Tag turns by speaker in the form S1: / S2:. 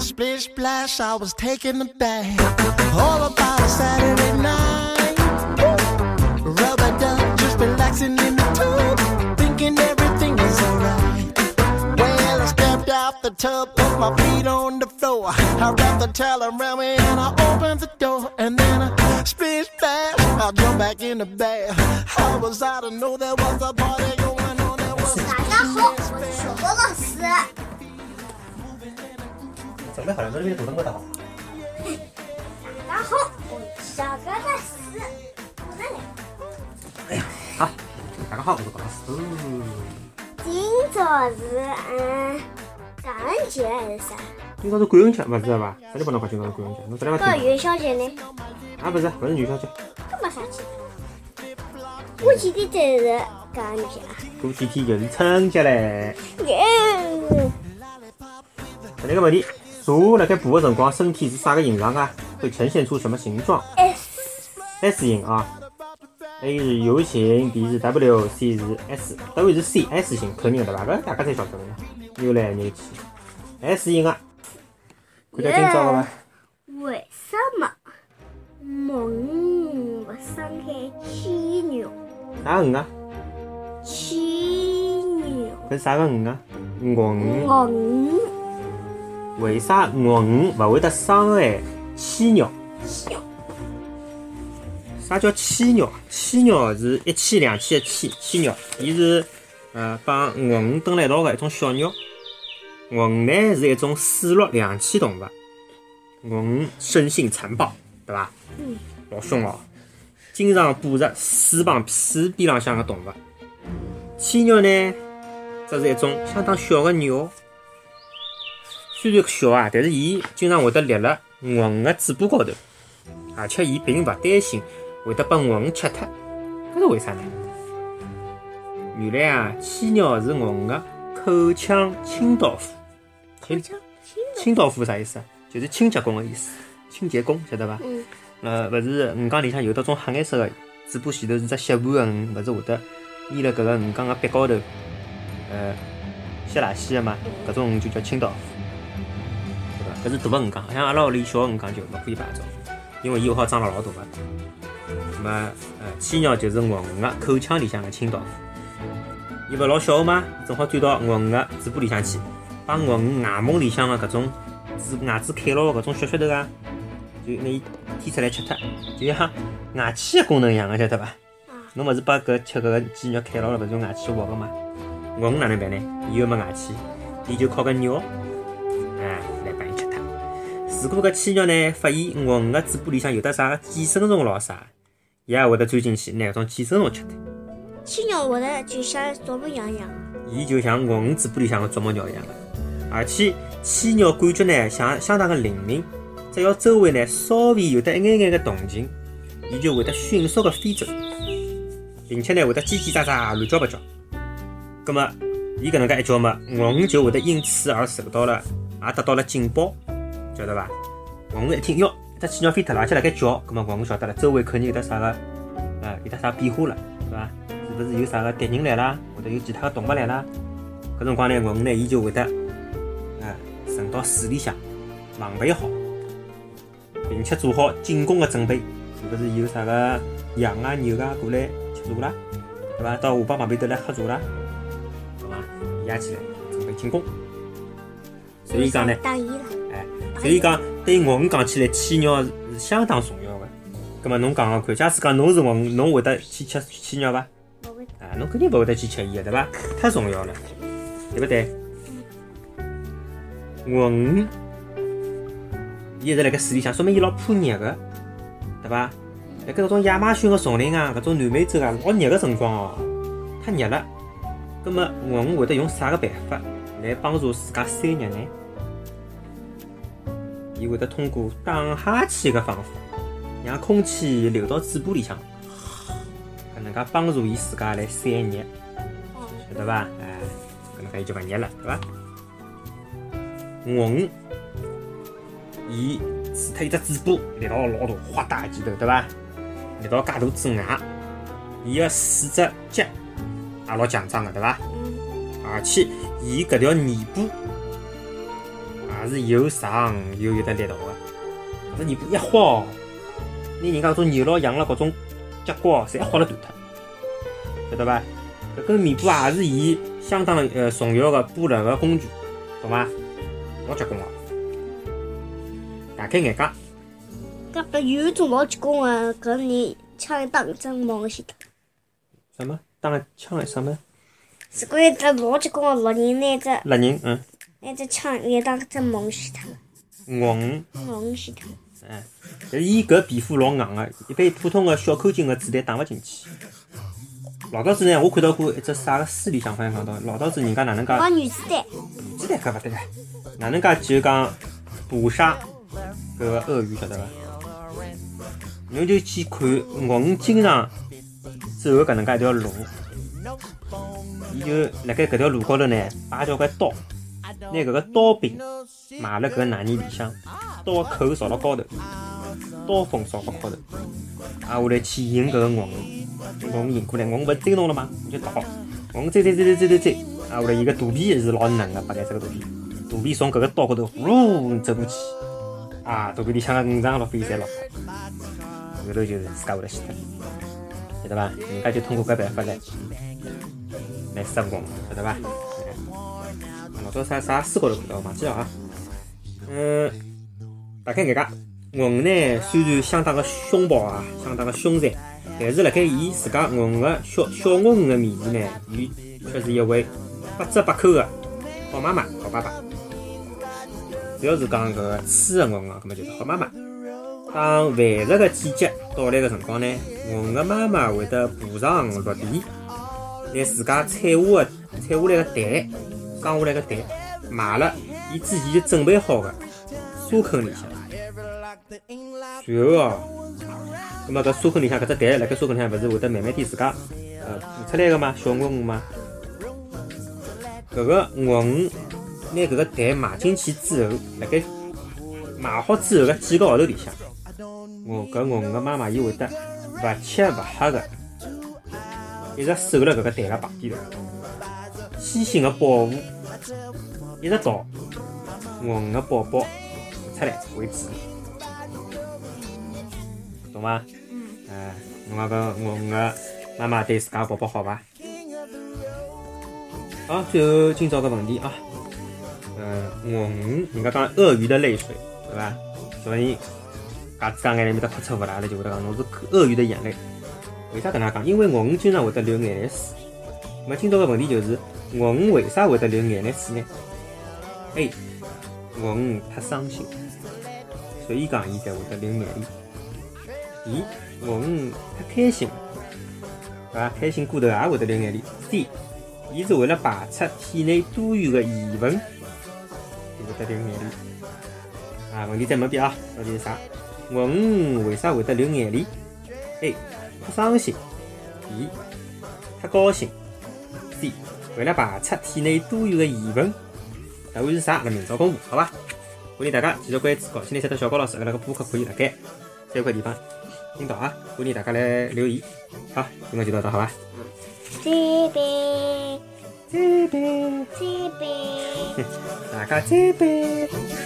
S1: Splish splash, I was taking a bath. All about a Saturday night. Rub a dub, just relaxing in the tub. Thinking everything is alright. Well, I stepped out the tub, put my feet on the floor. I wrapped the towel around me and I opened the door. And then I splish splash, I jumped back in the bath. How was I to know there was a party going on? There was
S2: 大家好，我是小何老师。
S3: 准备好了，这边主动过的好。
S2: 大家好，我是小何老师。我在哪？
S3: 好，大家好，我是高老师。
S2: 今朝是嗯感恩节还是啥？
S3: 今朝是感恩节，勿知道伐？啥地方侬讲今朝是感恩节？侬这里
S2: 搿
S3: 勿
S2: 元宵节呢？
S3: 啊，不是，勿是元宵节，
S2: 搿没啥节。过几天才是感恩节啊！
S3: 过几天就是春节嘞。
S2: 耶！
S3: 第二个问题，茶辣盖补的辰光，身体是啥个形状啊？会呈现出什么形状 S？S 型啊。A 是 U 型，B 是 W，C 是 S。答案是 C S 型，肯定的对伐？搿大家侪晓得个嘛。扭来扭去，S 型啊。看到今朝了伐？
S2: 为什么梦不伤害牵牛？
S3: 啥鱼啊？
S2: 牵牛，
S3: 搿是啥个鱼啊？鳄鱼。为啥鳄鱼勿会得伤害犀鸟？
S2: 小
S3: 啥叫犀鸟？犀鸟是一千两千的千，犀鸟，伊是呃帮鳄鱼蹲辣一道个一种小鸟。鳄鱼呢是一种水陆两栖动物，鳄鱼生性残暴，对伐？
S2: 嗯。
S3: 老凶哦，经常捕食水旁水边浪向个动物。犀鸟呢，则是一种相当小个鸟。虽然小啊，但是伊经常会得立辣鳄鱼个嘴巴高头，而且伊并勿担心会得被鳄鱼吃脱。搿是为啥呢？原来啊，犀鸟是鳄鱼个口腔清道夫。清
S2: 枪，
S3: 清道夫啥意思啊？就是清洁工个意思，清洁工晓得伐？
S2: 嗯，
S3: 呃，勿是鱼缸里向有得种黑颜色个，嘴巴前头是只吸盘个鱼，勿是会得粘辣搿个鱼缸个壁高头，呃，吸垃圾个嘛？搿种鱼就叫清道夫？搿是大个鱼缸，像阿拉屋里小个鱼缸就勿可以摆搿种，因为伊会好长了老大个。那么，呃，犀鸟就是鳄鱼个口腔里向个清道夫，伊勿老小个嘛，正好钻到鳄鱼个嘴巴里向去，把鳄鱼外毛里向个搿种嘴牙齿开牢个搿种血血头啊，就拿伊剔出来吃脱，就像牙齿个功能一样个，晓得伐？侬勿是把搿吃搿个鸡肉开牢了，勿是用牙齿挖个嘛？鳄鱼哪能办呢？伊又没牙齿，伊就靠搿尿，如果搿犀鸟呢，发现鳄鱼个嘴巴里向有得啥个寄生虫咾啥，伊也会得钻进去拿搿种寄生虫吃脱。
S2: 牵牛会得就像啄木鸟一样。
S3: 伊就像鳄鱼嘴巴里向个啄木鸟一样个，而且犀鸟感觉呢相相当的灵敏，只要周围呢稍微有得一眼眼的动静，伊就会得迅速的飞走，并且呢会得叽叽喳喳乱叫八叫。葛么，伊搿能介一叫嘛，鳄鱼就会得因此而受到了，也得到了警报，晓得伐？鳄鱼一听哟，只犀鸟飞脱了，而且辣盖叫，葛么鳄鱼晓得了，周围肯定有得啥个，呃，有得啥变化了，对伐？是勿是有啥个敌人来啦，或者有其他的动物来啦？搿辰光呢，鳄鱼呢，伊就会得，呃，沉到水里向，防备好，并且做好进攻的准备。是勿是有啥个羊啊、牛啊过来吃茶啦？对伐？到河浜旁边头来喝茶啦？懂伐？压起来准备进攻。所以讲呢，
S2: 打伊了。
S3: 哎，所以讲对鳄鱼讲起来，犀鸟是相当重要的。葛么侬讲讲看，假使讲侬是鳄鱼，侬会得去吃犀鸟伐？
S2: 不会
S3: 啊，侬肯定勿会得去吃伊个，对伐？太重要了，对不对？鳄鱼，伊一直辣盖水里向，说明伊老怕热个，对伐？辣盖搿种亚马逊个丛林啊，搿种南美洲啊，老热个辰光哦，太热了。葛么鳄鱼会得用啥个办法来帮助自家散热呢？伊会得通过打哈欠个方法，让空气流到嘴巴里向。搿能介帮助伊自家来散热，晓得伐？哎，搿能介伊就勿热了，对伐？鳄鱼，伊除脱伊只嘴巴力道老大，豁大前头，对伐？力道介大之外，伊个四只脚也老强壮个，对伐？而且伊搿条尾巴也是又长又有得力道个。搿泥巴一豁，拿人家种牛老羊了搿种结棍侪豁了断脱，晓得伐？搿根棉布也是伊相当呃重要个布料个工具，懂伐？老结棍个，大开眼界。
S2: 搿个有一种老结棍个，搿人枪一打真往前头。
S3: 什么？打了枪什么？
S2: 是关一只老结棍个老人拿只
S3: 勒人，嗯，
S2: 拿只枪一打真往前头，
S3: 硬，
S2: 往前头。
S3: 哎，但是伊搿皮肤老硬个，一般普通个小口径个子弹打勿进去。老早子呢，我看到过一只啥个书里向好像讲到，老早子人家哪能介
S2: 放原子弹，
S3: 鸡蛋搿勿对。个，哪能介就讲捕杀搿个鳄鱼晓得伐？侬就去看鳄鱼经常走搿能介一条路，伊就辣盖搿条路高头呢摆交关刀，拿搿个刀柄埋辣搿个泥泥里向，刀口朝辣高头，刀锋朝辣高头，啊下来去引搿个鳄鱼，鳄鱼引过来，鳄鱼勿追侬了吗？你就逃，鳄鱼追追追追追追追，啊下来伊个肚皮是老嫩个，白颜色个肚皮，肚皮从搿个刀高头呼噜走过去，啊肚皮里向个五脏六腑侪落脱，后头就是自家会得死脱，晓得伐？人家就通过搿办法来来杀鳄鱼，晓得伐？老早啥啥书高头看到，忘记了啊。嗯，大开眼界。鳄鱼呢，虽然相当个凶暴啊，相当个凶残，但是辣盖伊自家鳄鱼个小小鳄鱼个面前呢，伊却是一位百折百扣个好妈妈、好爸爸。只要是讲搿个雌个鳄鱼，葛末就是好妈妈。当繁殖个季节到来个辰光呢，鳄鱼个妈妈会得爬上陆地，拿自家产下个产下来个蛋，刚下来个蛋埋辣伊之前就准备好个沙坑里向。随后哦，葛末搿沙坑里向搿只蛋辣盖沙坑里向勿是会得慢慢点自家呃孵出来个嘛，小鳄鱼嘛。搿个鳄鱼拿搿个蛋埋进去之后，辣盖埋好之后个几个号头里向，我搿鳄鱼个妈妈伊会得勿吃勿喝个，一直守辣搿个蛋个旁边头，细心的保护，一直到鳄鱼个宝宝出来为止。懂伐？哎，侬讲搿鳄鱼个妈妈对自家宝宝好伐？好，最后今朝个问题啊，呃，鳄鱼，人家讲鳄鱼的泪水，对伐？小人嘎吱嘎眼里面搭哭出勿啦，阿拉就会得讲侬是鳄鱼的眼泪。为啥搿能介讲？因为鳄鱼经常会得流眼泪水。那么今朝个问题就是，鳄鱼为啥会得流眼泪水呢？A，鳄鱼太伤心，所以讲伊才会得流眼泪。B，鳄鱼太开心，对伐？开心过头也会得流眼泪。C，伊是为了排出体内多余的盐分，就会得流眼泪。啊，问题再问一遍啊，到底是啥？鳄鱼为啥会得流眼泪？A，太伤心。B，太高兴。C，为了排出体内多余的盐分。答案是啥？阿拉明朝公布，好伐？欢迎大家继续关注高新来三的小高老师，阿拉个播客可以辣盖三块地方听到啊！欢迎大家来留言。好，今朝就到这，好伐？
S2: 这边，
S3: 这边，
S2: 这边。
S3: 大家再见。